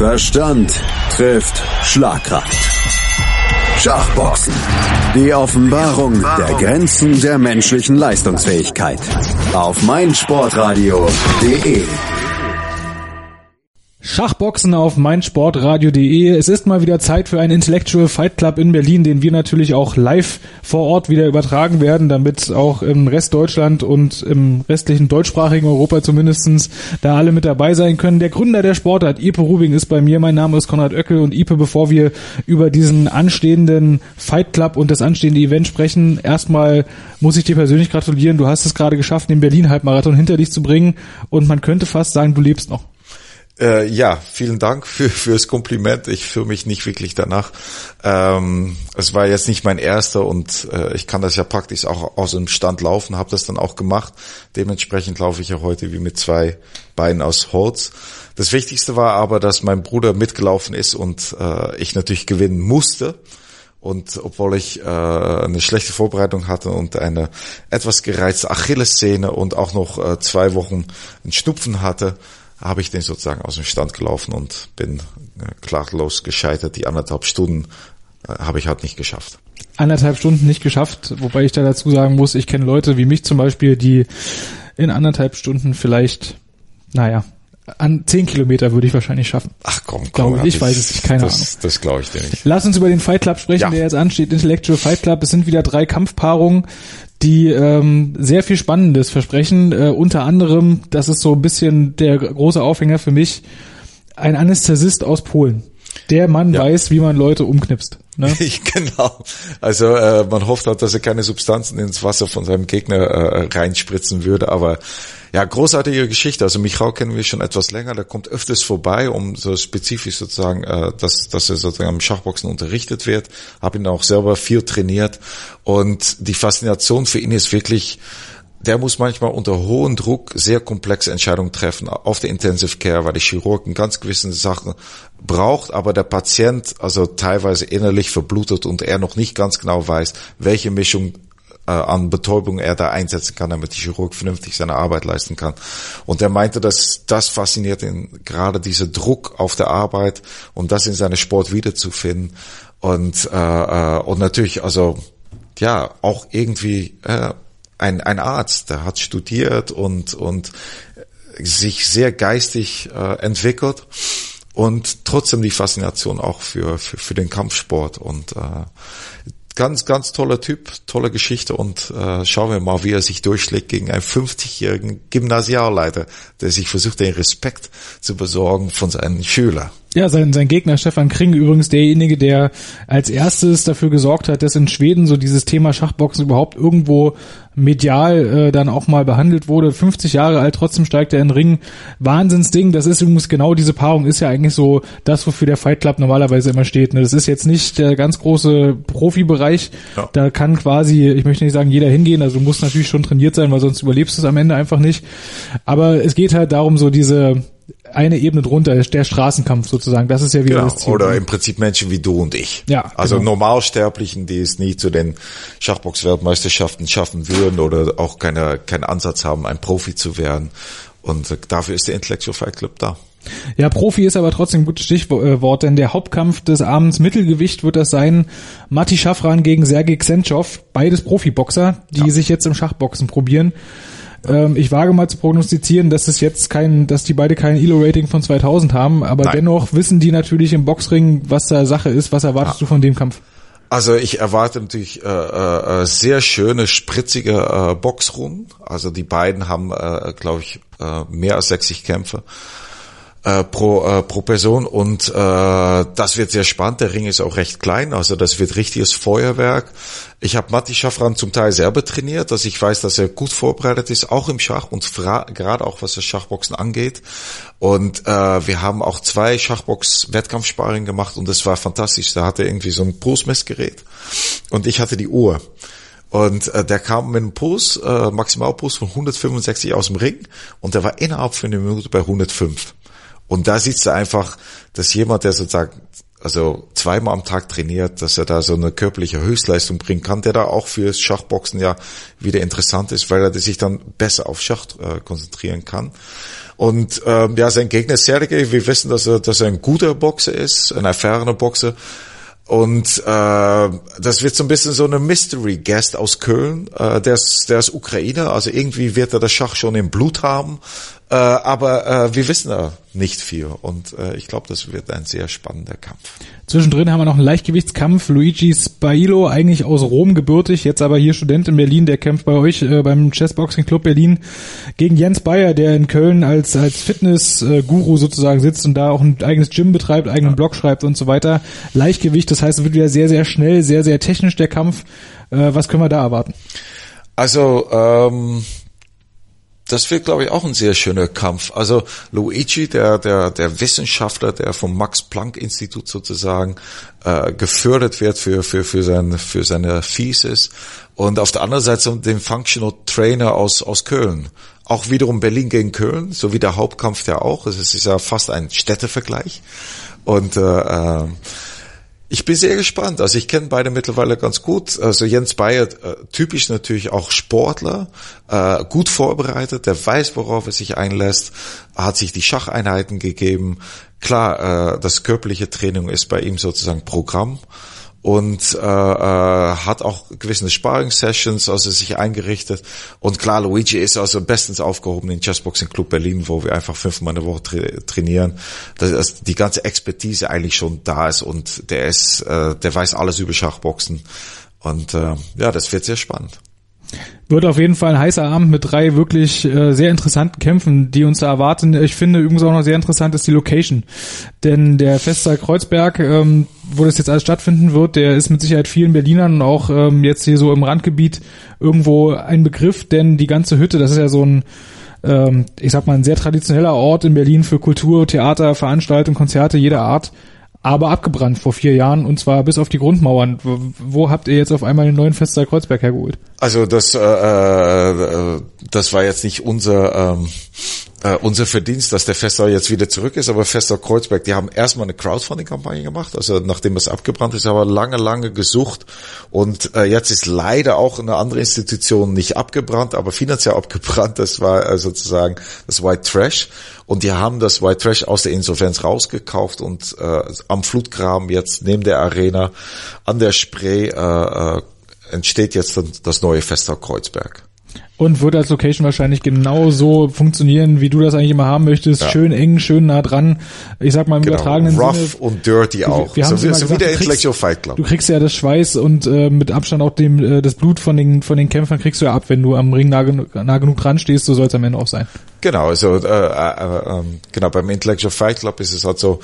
Verstand trifft Schlagkraft. Schachboxen. Die Offenbarung der Grenzen der menschlichen Leistungsfähigkeit. Auf meinsportradio.de Schachboxen auf meinsportradio.de. Es ist mal wieder Zeit für einen Intellectual Fight Club in Berlin, den wir natürlich auch live vor Ort wieder übertragen werden, damit auch im Rest Deutschland und im restlichen deutschsprachigen Europa zumindestens da alle mit dabei sein können. Der Gründer der Sportart, Ipe Rubing, ist bei mir. Mein Name ist Konrad Oeckel und Ipe, bevor wir über diesen anstehenden Fight Club und das anstehende Event sprechen, erstmal muss ich dir persönlich gratulieren. Du hast es gerade geschafft, den Berlin-Halbmarathon hinter dich zu bringen und man könnte fast sagen, du lebst noch. Äh, ja, vielen Dank für fürs Kompliment. Ich fühle mich nicht wirklich danach. Ähm, es war jetzt nicht mein erster und äh, ich kann das ja praktisch auch aus dem Stand laufen, habe das dann auch gemacht. Dementsprechend laufe ich ja heute wie mit zwei Beinen aus Holz. Das Wichtigste war aber, dass mein Bruder mitgelaufen ist und äh, ich natürlich gewinnen musste. Und obwohl ich äh, eine schlechte Vorbereitung hatte und eine etwas gereizte Achillessehne und auch noch äh, zwei Wochen einen Schnupfen hatte, habe ich den sozusagen aus dem Stand gelaufen und bin äh, klaglos gescheitert. Die anderthalb Stunden äh, habe ich halt nicht geschafft. Anderthalb Stunden nicht geschafft, wobei ich da dazu sagen muss, ich kenne Leute wie mich zum Beispiel, die in anderthalb Stunden vielleicht, naja, an zehn Kilometer würde ich wahrscheinlich schaffen. Ach komm, komm. Glaube ich, ich weiß es nicht, keine das, Ahnung. Das glaube ich dir nicht. Lass uns über den Fight Club sprechen, Ja. der jetzt ansteht, Intellectual Fight Club. Es sind wieder drei Kampfpaarungen, die ähm, sehr viel Spannendes versprechen. Äh, unter anderem, das ist so ein bisschen der große Aufhänger für mich, ein Anästhesist aus Polen. Der Mann Ja. weiß, wie man Leute umknipst. Ne? Genau. Also äh, man hofft halt, dass er keine Substanzen ins Wasser von seinem Gegner äh, reinspritzen würde, aber ja, großartige Geschichte. Also Michał kennen wir schon etwas länger, der kommt öfters vorbei, um so spezifisch sozusagen, äh, dass, dass er sozusagen am Schachboxen unterrichtet wird. Hab ihn auch selber viel trainiert und die Faszination für ihn ist wirklich, der muss manchmal unter hohem Druck sehr komplexe Entscheidungen treffen auf der Intensive Care, weil der Chirurg ganz gewissen Sachen braucht, aber der Patient also teilweise innerlich verblutet und er noch nicht ganz genau weiß, welche Mischung äh, an Betäubung er da einsetzen kann, damit der Chirurg vernünftig seine Arbeit leisten kann. Und er meinte, dass das fasziniert ihn, gerade dieser Druck auf der Arbeit und das in seinem Sport wiederzufinden. Und, äh, äh, und natürlich, also ja, auch irgendwie äh, ein, ein Arzt, der hat studiert und, und sich sehr geistig äh, entwickelt und trotzdem die Faszination auch für, für, für den Kampfsport und äh, ganz, ganz toller Typ, tolle Geschichte und äh, schauen wir mal, wie er sich durchschlägt gegen einen 50-jährigen Gymnasialleiter, der sich versucht, den Respekt zu besorgen von seinen Schülern. Ja, sein, sein Gegner Stefan Kring übrigens derjenige, der als erstes dafür gesorgt hat, dass in Schweden so dieses Thema Schachboxen überhaupt irgendwo medial äh, dann auch mal behandelt wurde. 50 Jahre alt, trotzdem steigt er in den Ring. Wahnsinnsding. Das ist übrigens genau diese Paarung ist ja eigentlich so das, wofür der Fight Club normalerweise immer steht. Ne? Das ist jetzt nicht der ganz große Profibereich. Ja. Da kann quasi, ich möchte nicht sagen, jeder hingehen. Also du musst natürlich schon trainiert sein, weil sonst überlebst du es am Ende einfach nicht. Aber es geht halt darum, so diese eine Ebene drunter, der Straßenkampf sozusagen. Das ist ja wieder Genau. das Ziel. Oder im Prinzip Menschen wie du und ich. Ja, Also genau. Normalsterblichen, die es nie zu den Schachbox-Weltmeisterschaften schaffen würden oder auch keine, keinen Ansatz haben, ein Profi zu werden. Und äh, dafür ist der Intellectual Fight Club da. Ja, Profi ist aber trotzdem ein gutes Stichwort, denn der Hauptkampf des Abends Mittelgewicht wird das sein. Matti Schafran gegen Sergei Xenchov, beides Profiboxer, die sich jetzt im Schachboxen probieren. Ähm, ich wage mal zu prognostizieren, dass es jetzt kein, dass die beide kein Elo-Rating von 2000 haben, aber Nein. dennoch wissen die natürlich im Boxring, was da Sache ist. Was erwartest du von dem Kampf? Also ich erwarte natürlich äh, äh, äh, sehr schöne, spritzige äh, Boxrunden. Also die beiden haben, äh, glaube ich, äh, mehr als 60 Kämpfe äh, pro, äh, pro Person und äh, das wird sehr spannend. Der Ring ist auch recht klein, also das wird richtiges Feuerwerk. Ich habe Matti Schafran zum Teil selber trainiert, dass ich weiß, dass er gut vorbereitet ist, auch im Schach und gerade auch was das Schachboxen angeht. Und äh, wir haben auch zwei Schachbox-Wettkampfsparring gemacht und das war fantastisch. Da hatte er irgendwie so ein Pulsmessgerät und ich hatte die Uhr. Und äh, der kam mit einem Puls, äh, Maximalpuls von 165 aus dem Ring und der war innerhalb von einer Minute bei 105. Und da siehst du einfach, dass jemand, der sozusagen also zweimal am Tag trainiert, dass er da so eine körperliche Höchstleistung bringen kann, der da auch fürs Schachboxen ja wieder interessant ist, weil er sich dann besser auf Schach äh, konzentrieren kann. Und ähm, ja, sein Gegner Sergei, wir wissen, dass er, dass er ein guter Boxer ist, ein erfahrener Boxer. Und äh, das wird so ein bisschen so eine Mystery Guest aus Köln. Äh, der, ist, der ist Ukrainer, also irgendwie wird er das Schach schon im Blut haben. Äh, aber äh, wir wissen da nicht viel und äh, ich glaube, das wird ein sehr spannender Kampf. Zwischendrin haben wir noch einen Leichtgewichtskampf. Luigi Spailo, eigentlich aus Rom gebürtig, jetzt aber hier Student in Berlin, der kämpft bei euch äh, beim Chessboxing Club Berlin gegen Jens Bayer, der in Köln als als Fitness-Guru sozusagen sitzt und da auch ein eigenes Gym betreibt, eigenen Blog schreibt und so weiter. Leichtgewicht, das heißt, es wird wieder sehr, sehr schnell, sehr, sehr technisch der Kampf. Äh, was können wir da erwarten? Also ähm, das wird, glaube ich, auch ein sehr schöner Kampf. Also Luigi, der, der, der Wissenschaftler, der vom Max-Planck-Institut sozusagen äh, gefördert wird für, für, für, sein, für seine Thesis. Und auf der anderen Seite den Functional Trainer aus, aus Köln. Auch wiederum Berlin gegen Köln, so wie der Hauptkampf der auch. Es ist ja fast ein Städtevergleich. Und äh, äh, ich bin sehr gespannt. Also ich kenne beide mittlerweile ganz gut. Also Jens Bayer, äh, typisch natürlich auch Sportler, äh, gut vorbereitet, der weiß, worauf er sich einlässt, hat sich die Schacheinheiten gegeben. Klar, äh, das körperliche Training ist bei ihm sozusagen Programm und äh, äh, hat auch gewisse Sparring-Sessions, also sich eingerichtet. Und klar, Luigi ist also bestens aufgehoben in Chessboxing Club Berlin, wo wir einfach fünfmal in der Woche tra trainieren. Dass, dass die ganze Expertise eigentlich schon da ist und der ist, äh, der weiß alles über Schachboxen. Und äh, ja, das wird sehr spannend. Wird auf jeden Fall ein heißer Abend mit drei wirklich äh, sehr interessanten Kämpfen, die uns da erwarten. Ich finde übrigens auch noch sehr interessant ist die Location. Denn der Festsaal Kreuzberg, ähm, wo das jetzt alles stattfinden wird, der ist mit Sicherheit vielen Berlinern und auch ähm, jetzt hier so im Randgebiet irgendwo ein Begriff, denn die ganze Hütte, das ist ja so ein ähm, ich sag mal, ein sehr traditioneller Ort in Berlin für Kultur, Theater, Veranstaltungen, Konzerte jeder Art aber abgebrannt vor vier Jahren und zwar bis auf die Grundmauern. Wo, habt ihr jetzt auf einmal den neuen Festsaal Kreuzberg hergeholt? Also das, äh, äh, das war jetzt nicht unser ähm, äh, unser Verdienst, dass der Festsaal jetzt wieder zurück ist, aber Festsaal Kreuzberg, die haben erstmal eine Crowdfunding-Kampagne gemacht, also nachdem es abgebrannt ist, aber lange, lange gesucht und äh, jetzt ist leider auch eine andere Institution nicht abgebrannt, aber finanziell abgebrannt, das war äh, sozusagen das White Trash und die haben das White Trash aus der Insolvenz rausgekauft und äh, am Flutgraben jetzt neben der Arena an der Spree äh, äh, entsteht jetzt das neue Festsaal Kreuzberg. Und wird als Location wahrscheinlich genauso funktionieren, wie du das eigentlich immer haben möchtest. Ja. Schön eng, schön nah dran. Ich sag mal im genau. übertragenen Rough Sinne. Rough und dirty auch. Wir haben so, so wie der Intellectual Fight Club. Du kriegst ja das Schweiß und äh, mit Abstand auch dem äh, das Blut von den von den Kämpfern kriegst du ja ab, wenn du am Ring nah, nah genug dran stehst. So soll es am Ende auch sein. Genau, also äh, äh, äh, genau beim Intellectual Fight Club ist es halt so,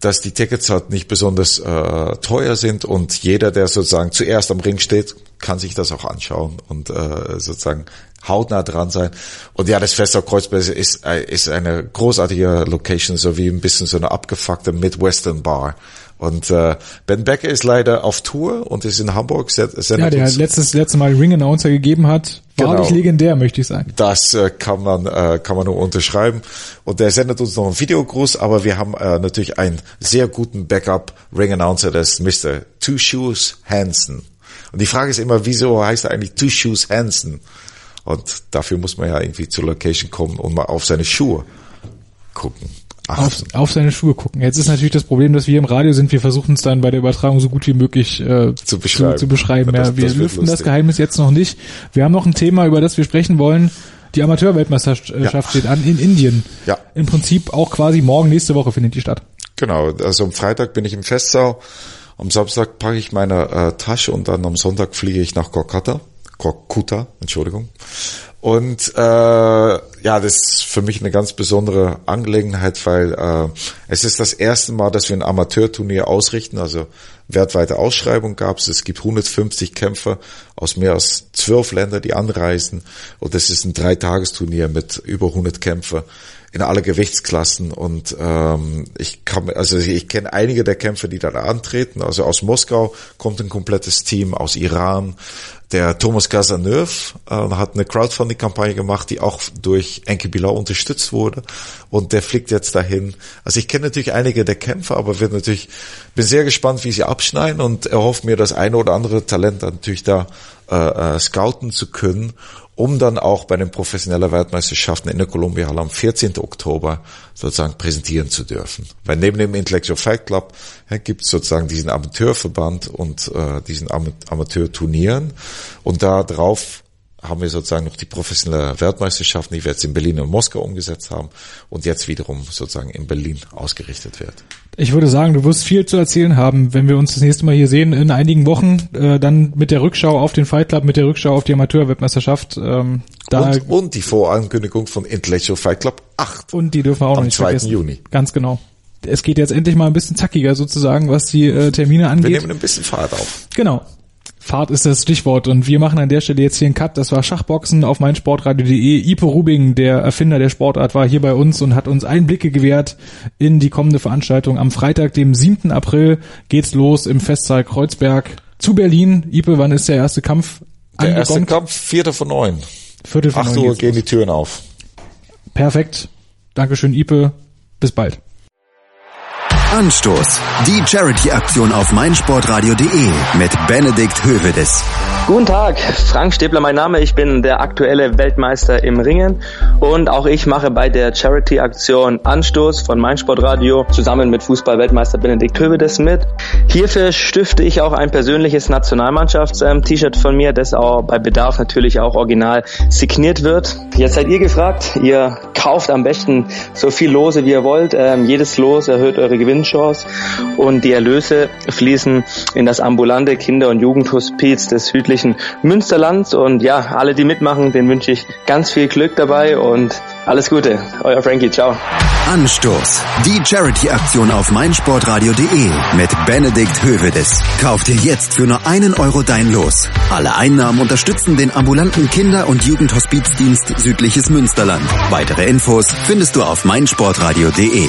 dass die Tickets halt nicht besonders äh, teuer sind und jeder, der sozusagen zuerst am Ring steht, kann sich das auch anschauen und äh, sozusagen hautnah dran sein. Und ja, das Fest auf Kreuzberg ist, äh, ist eine großartige Location, so wie ein bisschen so eine abgefuckte Midwestern Bar. Und äh, Ben Becker ist leider auf Tour und ist in Hamburg. ja, der letztes letzte Mal Ring Announcer gegeben hat. Wahrlich genau. legendär, möchte ich sagen. Das äh, kann man äh, kann man nur unterschreiben. Und der sendet uns noch einen Videogruß, aber wir haben äh, natürlich einen sehr guten Backup Ring Announcer, das ist Mr. Two Shoes Hansen. Und die Frage ist immer, wieso heißt er eigentlich Two Shoes Hansen? Und dafür muss man ja irgendwie zur Location kommen und mal auf seine Schuhe gucken. Auf, auf, seine Schuhe gucken. Jetzt ist natürlich das Problem, dass wir im Radio sind. Wir versuchen es dann bei der Übertragung so gut wie möglich äh, zu beschreiben. Zu, zu beschreiben. Ja, das, wir das lüften das Geheimnis jetzt noch nicht. Wir haben noch ein Thema, über das wir sprechen wollen. Die Amateurweltmeisterschaft ja. steht an in Indien. Ja. Im Prinzip auch quasi morgen, nächste Woche findet die statt. Genau. Also am Freitag bin ich im Festsau. Am Samstag packe ich meine äh, Tasche und dann am Sonntag fliege ich nach Kolkata. Korkuta, Entschuldigung. Und äh, ja, das ist für mich eine ganz besondere Angelegenheit, weil äh, es ist das erste Mal, dass wir ein Amateurturnier ausrichten. Also wertweite Ausschreibung gab es. Es gibt 150 Kämpfer aus mehr als zwölf Ländern, die anreisen. Und das ist ein Dreitagesturnier mit über 100 Kämpfer in alle Gewichtsklassen und ähm, ich kann also ich kenne einige der Kämpfer, die da antreten. Also aus Moskau kommt ein komplettes Team, aus Iran, Der Thomas Casaneuve äh, hat eine Crowdfunding-Kampagne gemacht, die auch durch Enki Bilal unterstützt wurde. Und der fliegt jetzt dahin. Also ich kenne natürlich einige der Kämpfer, aber wird natürlich, bin sehr gespannt, wie sie abschneiden und erhoffe mir das eine oder andere Talent natürlich da äh, äh, scouten zu können um dann auch bei den professionellen Weltmeisterschaften in der Columbia Hall am 14. Oktober sozusagen präsentieren zu dürfen. Weil neben dem Intellectual Fight Club ja, gibt es sozusagen diesen Amateurverband und äh, diesen Am Amateurturnieren und da drauf haben wir sozusagen noch die professionelle Weltmeisterschaften, die wir jetzt in Berlin und Moskau umgesetzt haben und jetzt wiederum sozusagen in Berlin ausgerichtet wird. Ich würde sagen, du wirst viel zu erzählen haben, wenn wir uns das nächste Mal hier sehen in einigen Wochen, äh, dann mit der Rückschau auf den Fight Club, mit der Rückschau auf die Amateurweltmeisterschaft. Ähm, da und, und die Vorankündigung von Intellectual Fight Club 8. Und die dürfen wir auch noch nicht 2. vergessen. Juni. Ganz genau. Es geht jetzt endlich mal ein bisschen zackiger sozusagen, was die äh, Termine angeht. Wir nehmen ein bisschen Fahrt auf. Genau. Fahrt ist das Stichwort und wir machen an der Stelle jetzt hier einen Cut. Das war Schachboxen auf meinsportradio.de. Ipo Rubing, der Erfinder der Sportart, war hier bei uns und hat uns Einblicke gewährt in die kommende Veranstaltung. Am Freitag, dem 7. April, geht's los im Festsaal Kreuzberg zu Berlin. Ipe, wann ist der erste Kampf? Der erste Kampf, vierter von neun. Viertel von Acht Uhr gehen die Türen auf. Perfekt. Dankeschön, Ipe. Bis bald. Anstoß. Die Charity-Aktion auf meinsportradio.de mit Benedikt Hövedes. Guten Tag, Frank Stäbler mein Name. Ich bin der aktuelle Weltmeister im Ringen und auch ich mache bei der Charity-Aktion Anstoß von meinsportradio zusammen mit Fußball-Weltmeister Benedikt Hövedes mit. Hierfür stifte ich auch ein persönliches Nationalmannschafts-T-Shirt von mir, das auch bei Bedarf natürlich auch original signiert wird. Jetzt seid ihr gefragt. Ihr kauft am besten so viel Lose, wie ihr wollt. Ähm, jedes Los erhöht eure Gewinnchance und die Erlöse fließen in das ambulante Kinder- und Jugendhospiz des südlichen Münsterlands. Und ja, alle, die mitmachen, denen wünsche ich ganz viel Glück dabei und alles Gute. Euer Frankie, ciao. Anstoß. Die Charity-Aktion auf meinsportradio.de mit Benedikt Hövedes. Kauf dir jetzt für nur einen Euro dein Los. Alle Einnahmen unterstützen den ambulanten Kinder- und Jugendhospizdienst Südliches Münsterland. Weitere Infos findest du auf meinsportradio.de.